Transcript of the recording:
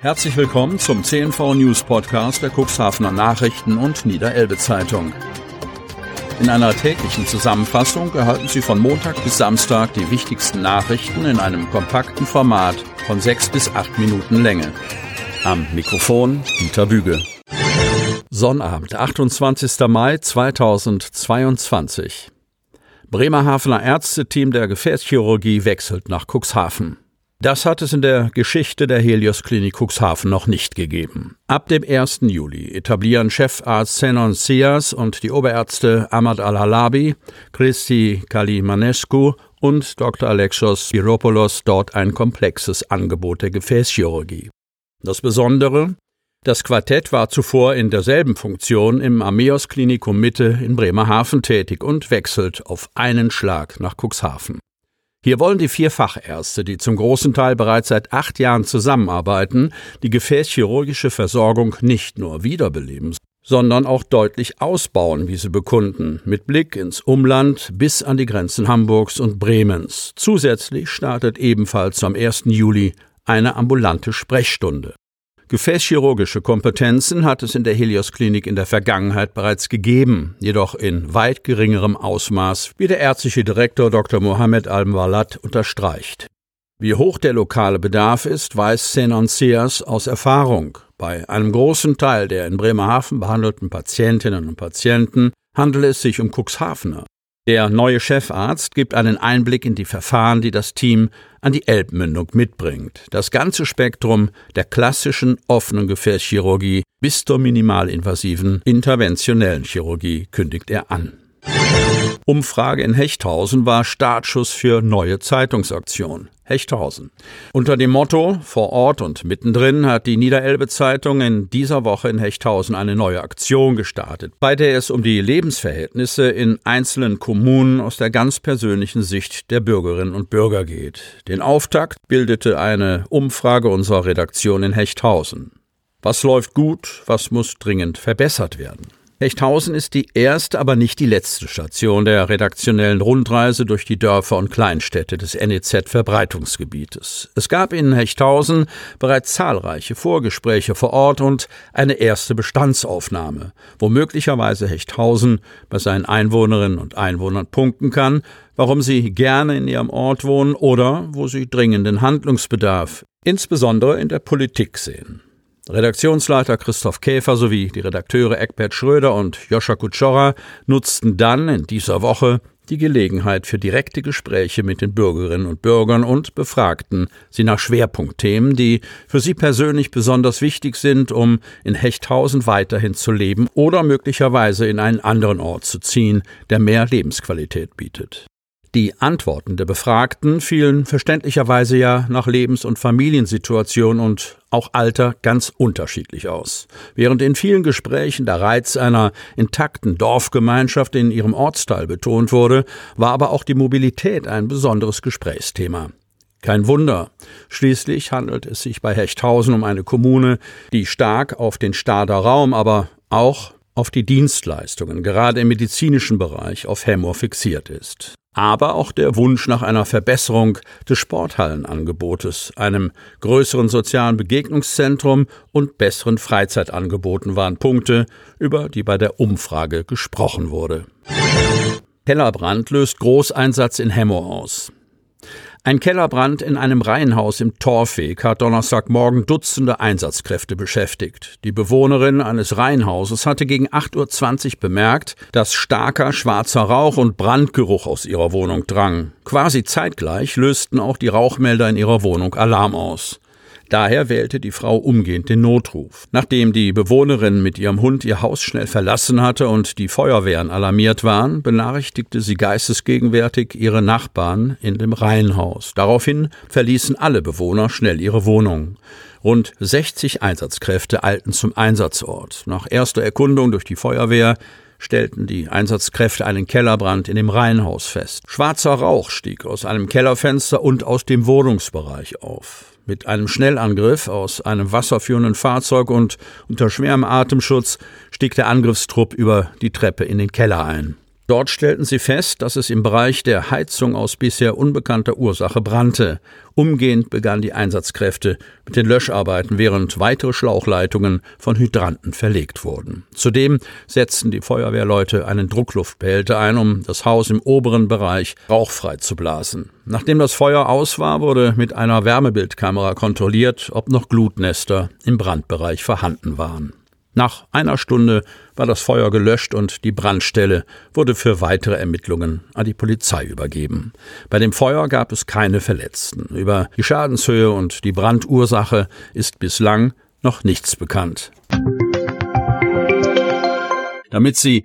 Herzlich willkommen zum CNV News Podcast der Cuxhavener Nachrichten und Niederelbe Zeitung. In einer täglichen Zusammenfassung erhalten Sie von Montag bis Samstag die wichtigsten Nachrichten in einem kompakten Format von sechs bis acht Minuten Länge. Am Mikrofon Dieter Büge. Sonnabend, 28. Mai 2022. Bremerhavener Ärzteteam der Gefäßchirurgie wechselt nach Cuxhaven. Das hat es in der Geschichte der Helios Klinik Cuxhaven noch nicht gegeben. Ab dem 1. Juli etablieren Chefarzt Zenon Sias und die Oberärzte Ahmad Al-Halabi, Christi Kalimanescu und Dr. Alexos Spiropoulos dort ein komplexes Angebot der Gefäßchirurgie. Das Besondere, das Quartett war zuvor in derselben Funktion im Ameos Klinikum Mitte in Bremerhaven tätig und wechselt auf einen Schlag nach Cuxhaven. Hier wollen die vier Fachärzte, die zum großen Teil bereits seit acht Jahren zusammenarbeiten, die gefäßchirurgische Versorgung nicht nur wiederbeleben, sondern auch deutlich ausbauen, wie sie bekunden, mit Blick ins Umland bis an die Grenzen Hamburgs und Bremens. Zusätzlich startet ebenfalls am 1. Juli eine ambulante Sprechstunde. Gefäßchirurgische Kompetenzen hat es in der Helios Klinik in der Vergangenheit bereits gegeben, jedoch in weit geringerem Ausmaß, wie der ärztliche Direktor Dr. Mohammed Al-Walat unterstreicht. Wie hoch der lokale Bedarf ist, weiß Senon Seas aus Erfahrung. Bei einem großen Teil der in Bremerhaven behandelten Patientinnen und Patienten handelt es sich um Cuxhavener. Der neue Chefarzt gibt einen Einblick in die Verfahren, die das Team an die Elbmündung mitbringt. Das ganze Spektrum der klassischen offenen Gefäßchirurgie bis zur minimalinvasiven interventionellen Chirurgie kündigt er an. Umfrage in Hechthausen war Startschuss für neue Zeitungsaktion. Hechthausen. Unter dem Motto Vor Ort und mittendrin hat die Niederelbe Zeitung in dieser Woche in Hechthausen eine neue Aktion gestartet, bei der es um die Lebensverhältnisse in einzelnen Kommunen aus der ganz persönlichen Sicht der Bürgerinnen und Bürger geht. Den Auftakt bildete eine Umfrage unserer Redaktion in Hechthausen. Was läuft gut, was muss dringend verbessert werden? Hechthausen ist die erste, aber nicht die letzte Station der redaktionellen Rundreise durch die Dörfer und Kleinstädte des NEZ-Verbreitungsgebietes. Es gab in Hechthausen bereits zahlreiche Vorgespräche vor Ort und eine erste Bestandsaufnahme, wo möglicherweise Hechthausen bei seinen Einwohnerinnen und Einwohnern punkten kann, warum sie gerne in ihrem Ort wohnen oder wo sie dringenden Handlungsbedarf, insbesondere in der Politik sehen. Redaktionsleiter Christoph Käfer sowie die Redakteure Eckbert Schröder und Joscha Kutschora nutzten dann in dieser Woche die Gelegenheit für direkte Gespräche mit den Bürgerinnen und Bürgern und befragten sie nach Schwerpunktthemen, die für sie persönlich besonders wichtig sind, um in Hechthausen weiterhin zu leben oder möglicherweise in einen anderen Ort zu ziehen, der mehr Lebensqualität bietet. Die Antworten der Befragten fielen verständlicherweise ja nach Lebens- und Familiensituation und auch Alter ganz unterschiedlich aus. Während in vielen Gesprächen der Reiz einer intakten Dorfgemeinschaft in ihrem Ortsteil betont wurde, war aber auch die Mobilität ein besonderes Gesprächsthema. Kein Wunder. Schließlich handelt es sich bei Hechthausen um eine Kommune, die stark auf den Stader Raum, aber auch auf die Dienstleistungen, gerade im medizinischen Bereich, auf Hemmoor fixiert ist aber auch der Wunsch nach einer Verbesserung des Sporthallenangebotes, einem größeren sozialen Begegnungszentrum und besseren Freizeitangeboten waren Punkte, über die bei der Umfrage gesprochen wurde. Kellerbrand löst Großeinsatz in Hemmo aus. Ein Kellerbrand in einem Reihenhaus im Torfweg hat Donnerstagmorgen Dutzende Einsatzkräfte beschäftigt. Die Bewohnerin eines Reihenhauses hatte gegen 8.20 Uhr bemerkt, dass starker schwarzer Rauch und Brandgeruch aus ihrer Wohnung drang. Quasi zeitgleich lösten auch die Rauchmelder in ihrer Wohnung Alarm aus. Daher wählte die Frau umgehend den Notruf. Nachdem die Bewohnerin mit ihrem Hund ihr Haus schnell verlassen hatte und die Feuerwehren alarmiert waren, benachrichtigte sie geistesgegenwärtig ihre Nachbarn in dem Reihenhaus. Daraufhin verließen alle Bewohner schnell ihre Wohnung. Rund 60 Einsatzkräfte eilten zum Einsatzort. Nach erster Erkundung durch die Feuerwehr stellten die Einsatzkräfte einen Kellerbrand in dem Reihenhaus fest. Schwarzer Rauch stieg aus einem Kellerfenster und aus dem Wohnungsbereich auf. Mit einem Schnellangriff aus einem wasserführenden Fahrzeug und unter schwerem Atemschutz stieg der Angriffstrupp über die Treppe in den Keller ein. Dort stellten sie fest, dass es im Bereich der Heizung aus bisher unbekannter Ursache brannte. Umgehend begannen die Einsatzkräfte mit den Löscharbeiten, während weitere Schlauchleitungen von Hydranten verlegt wurden. Zudem setzten die Feuerwehrleute einen Druckluftbehälter ein, um das Haus im oberen Bereich rauchfrei zu blasen. Nachdem das Feuer aus war, wurde mit einer Wärmebildkamera kontrolliert, ob noch Glutnester im Brandbereich vorhanden waren. Nach einer Stunde war das Feuer gelöscht und die Brandstelle wurde für weitere Ermittlungen an die Polizei übergeben. Bei dem Feuer gab es keine Verletzten. Über die Schadenshöhe und die Brandursache ist bislang noch nichts bekannt. Damit Sie